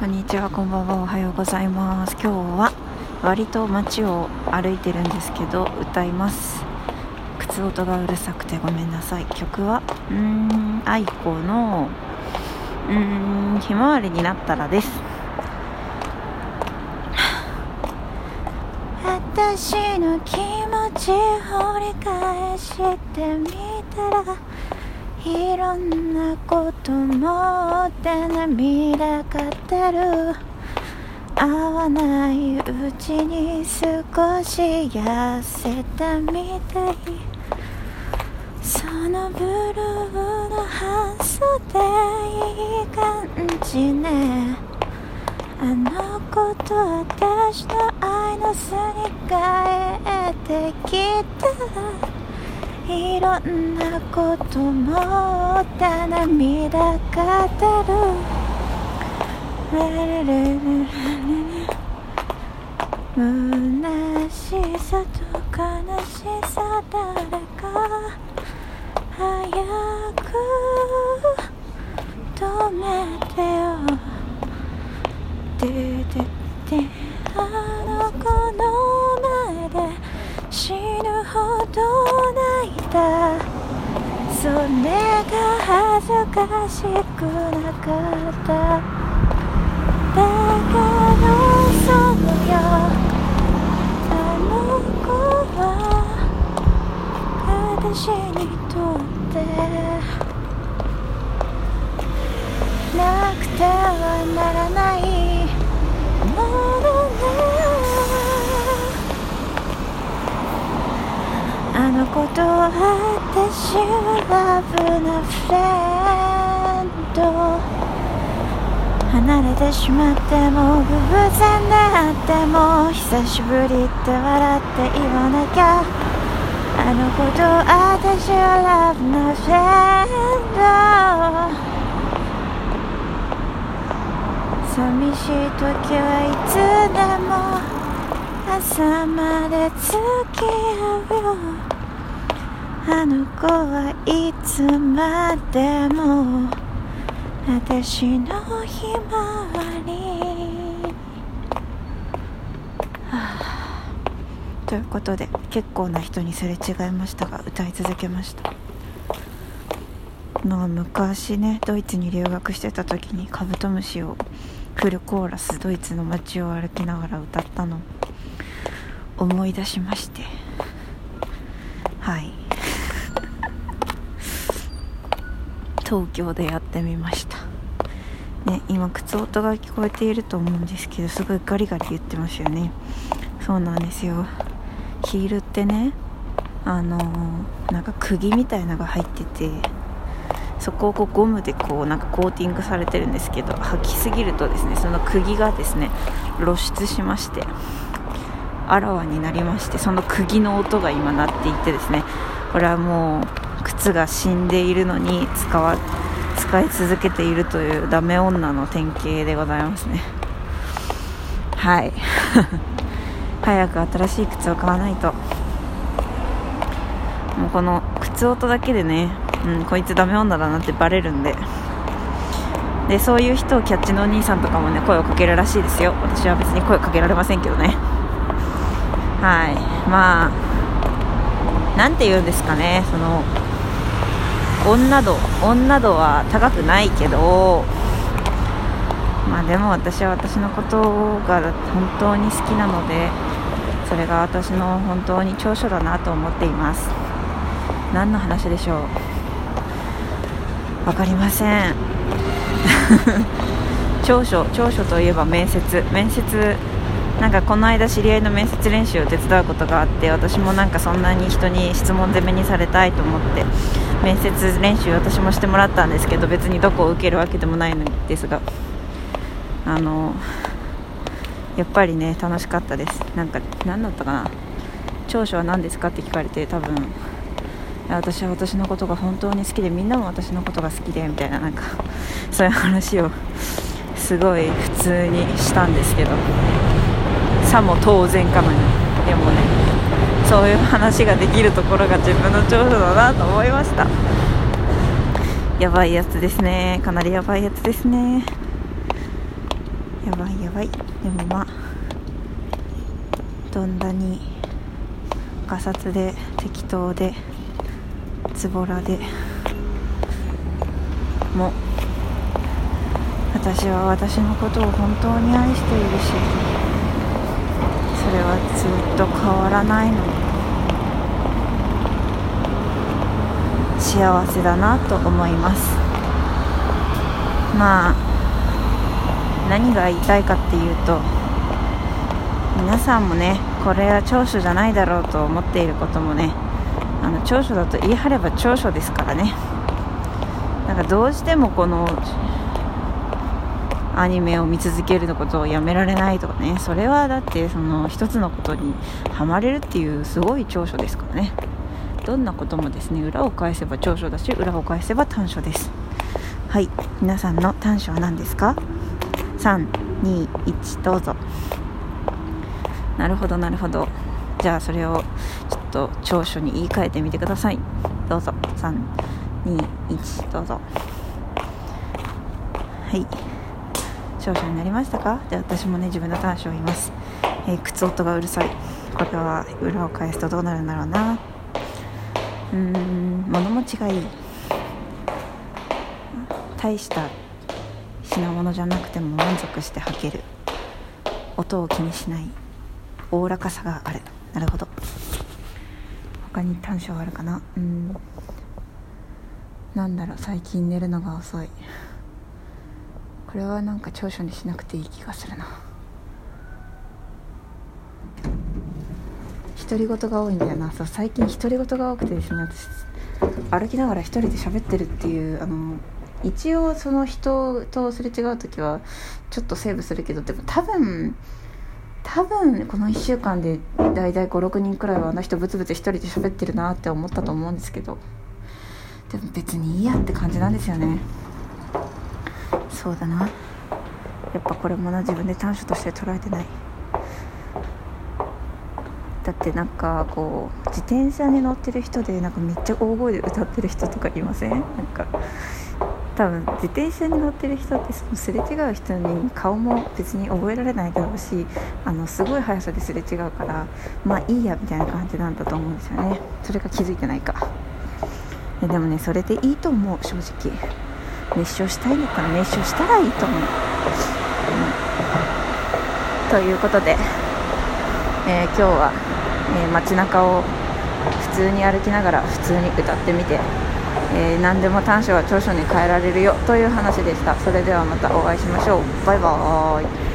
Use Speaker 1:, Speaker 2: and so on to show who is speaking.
Speaker 1: こんにちは、こんばんは、おはようございます。今日は割と街を歩いてるんですけど、歌います。靴音がうるさくてごめんなさい。曲は、うーん、愛子の、うーん、ひまわりになったらです。私の気持ち掘り返してみたらいろんなこともって涙が出る。合わないうちに少し痩せたみたいそのブルーの半袖いい感じね。あの子と私の愛のすり替えてきた。いろんなこともって涙が出るレレレレレレ虚しさと悲しさ誰か早く止めてよででそれが恥ずかしくなかった。あの子と私はラブなフレンド。離れてしまっても偶然であっても久しぶりって笑って言わなきゃ。あの子と私はラブなフレンド。寂しい時はいつでも朝まで付き合うよ。あの子はいつまでも私のひまわり、はあ、ということで結構な人にすれ違いましたが歌い続けました。まあ昔ねドイツに留学してた時にカブトムシをフルコーラスドイツの街を歩きながら歌ったの思い出しまして。はい。東京でやってみました。ね今靴音が聞こえていると思うんですけどすごいガリガリ言ってますよね。そうなんですよ。ヒールってねあのー、なんか釘みたいなのが入っててそこをこうゴムでこうなんかコーティングされてるんですけど履きすぎるとですねその釘がですね露出しましてあらわになりましてその釘の音が今鳴っていてですねこれはもう靴が死んでいるのに使わ使い続けているというダメ女の典型でございますね。はい。早く新しい靴を買わないと。もうこの靴音だけでねうん、こいつダメ女だなってバレるんで。でそういう人をキャッチのお兄さんとかもね声をかけるらしいですよ。私は別に声かけられませんけどね。はい。まあなんて言うんですかねその女度女度は高くないけどまあでも私は私のことが本当に好きなのでそれが私の本当に長所だなと思っています。何の話でしょう？分かりません。長所長所といえば面接。面接なんかこの間知り合いの面接練習を手伝うことがあって私もなんかそんなに人に質問攻めにされたいと思って面接練習私もしてもらったんですけど別にどこを受けるわけでもないのですがあのやっぱりね楽しかったです。なんか何だったかな。長所は何ですかって聞かれて多分私は私のことが本当に好きでみんなも私のことが好きでみたいななんかそういう話をすごい普通にしたんですけどさも当然かのようにでもねそういう話ができるところが自分の長所だなと思いました。やばいやつですね。かなりやばいやつですね。やばいやばい。でもまあどんなにガサツで適当でズボラでも私は私のことを本当に愛しているしそれはずっと変わらないの。幸せだなと思います。まあ何が言いたいかっていうと皆さんもねこれは長所じゃないだろうと思っていることもねあの長所だと言い張れば長所ですからね。なんかどうしてもこのアニメを見続けるのことをやめられないとかね。それはだってその一つのことにはまれるっていうすごい長所ですからね。どんなこともですね裏を返せば長所だし裏を返せば短所です。はい。皆さんの短所は何ですか？321どうぞ。なるほどなるほど。じゃあそれをちょっと長所に言い換えてみてください。どうぞ。321どうぞ。はい。長所になりましたか？じゃあ私もね自分の短所を言います、えー、靴音がうるさい。これは裏を返すとどうなるんだろうな。うーん物持ちがいい。大した品物じゃなくても満足して履ける。音を気にしない。おおらかさがある。なるほど。他に短所はあるかな？うん。なんだろう。最近寝るのが遅い。これはなんか長所にしなくていい気がするな。独り言が多いんだよな。そう最近独り言が多くてですね私歩きながら一人で喋ってるっていうあの一応その人とすれ違う時はちょっとセーブするけどでも多分多分この1週間で大体56人くらいはあの人ブツブツ1人で喋ってるなって思ったと思うんですけど。でも別にいいやって感じなんですよね。そうだな。やっぱこれもな自分で短所として捉えてない。だってなんかこう自転車に乗ってる人でなんかめっちゃ大声で歌ってる人とかいません？なんか多分自転車に乗ってる人ってそのすれ違う人に顔も別に覚えられないだろうしあのすごい速さですれ違うからまあいいやみたいな感じなんだと思うんですよね。それが気づいてないか。でもねそれでいいと思う正直。熱唱したいんだったら熱唱したらいいと思う、うん、ということで、えー、今日は、えー、街中を普通に歩きながら普通に歌ってみてえー、何でも短所は長所に変えられるよという話でした。それではまたお会いしましょう。バイバーイ。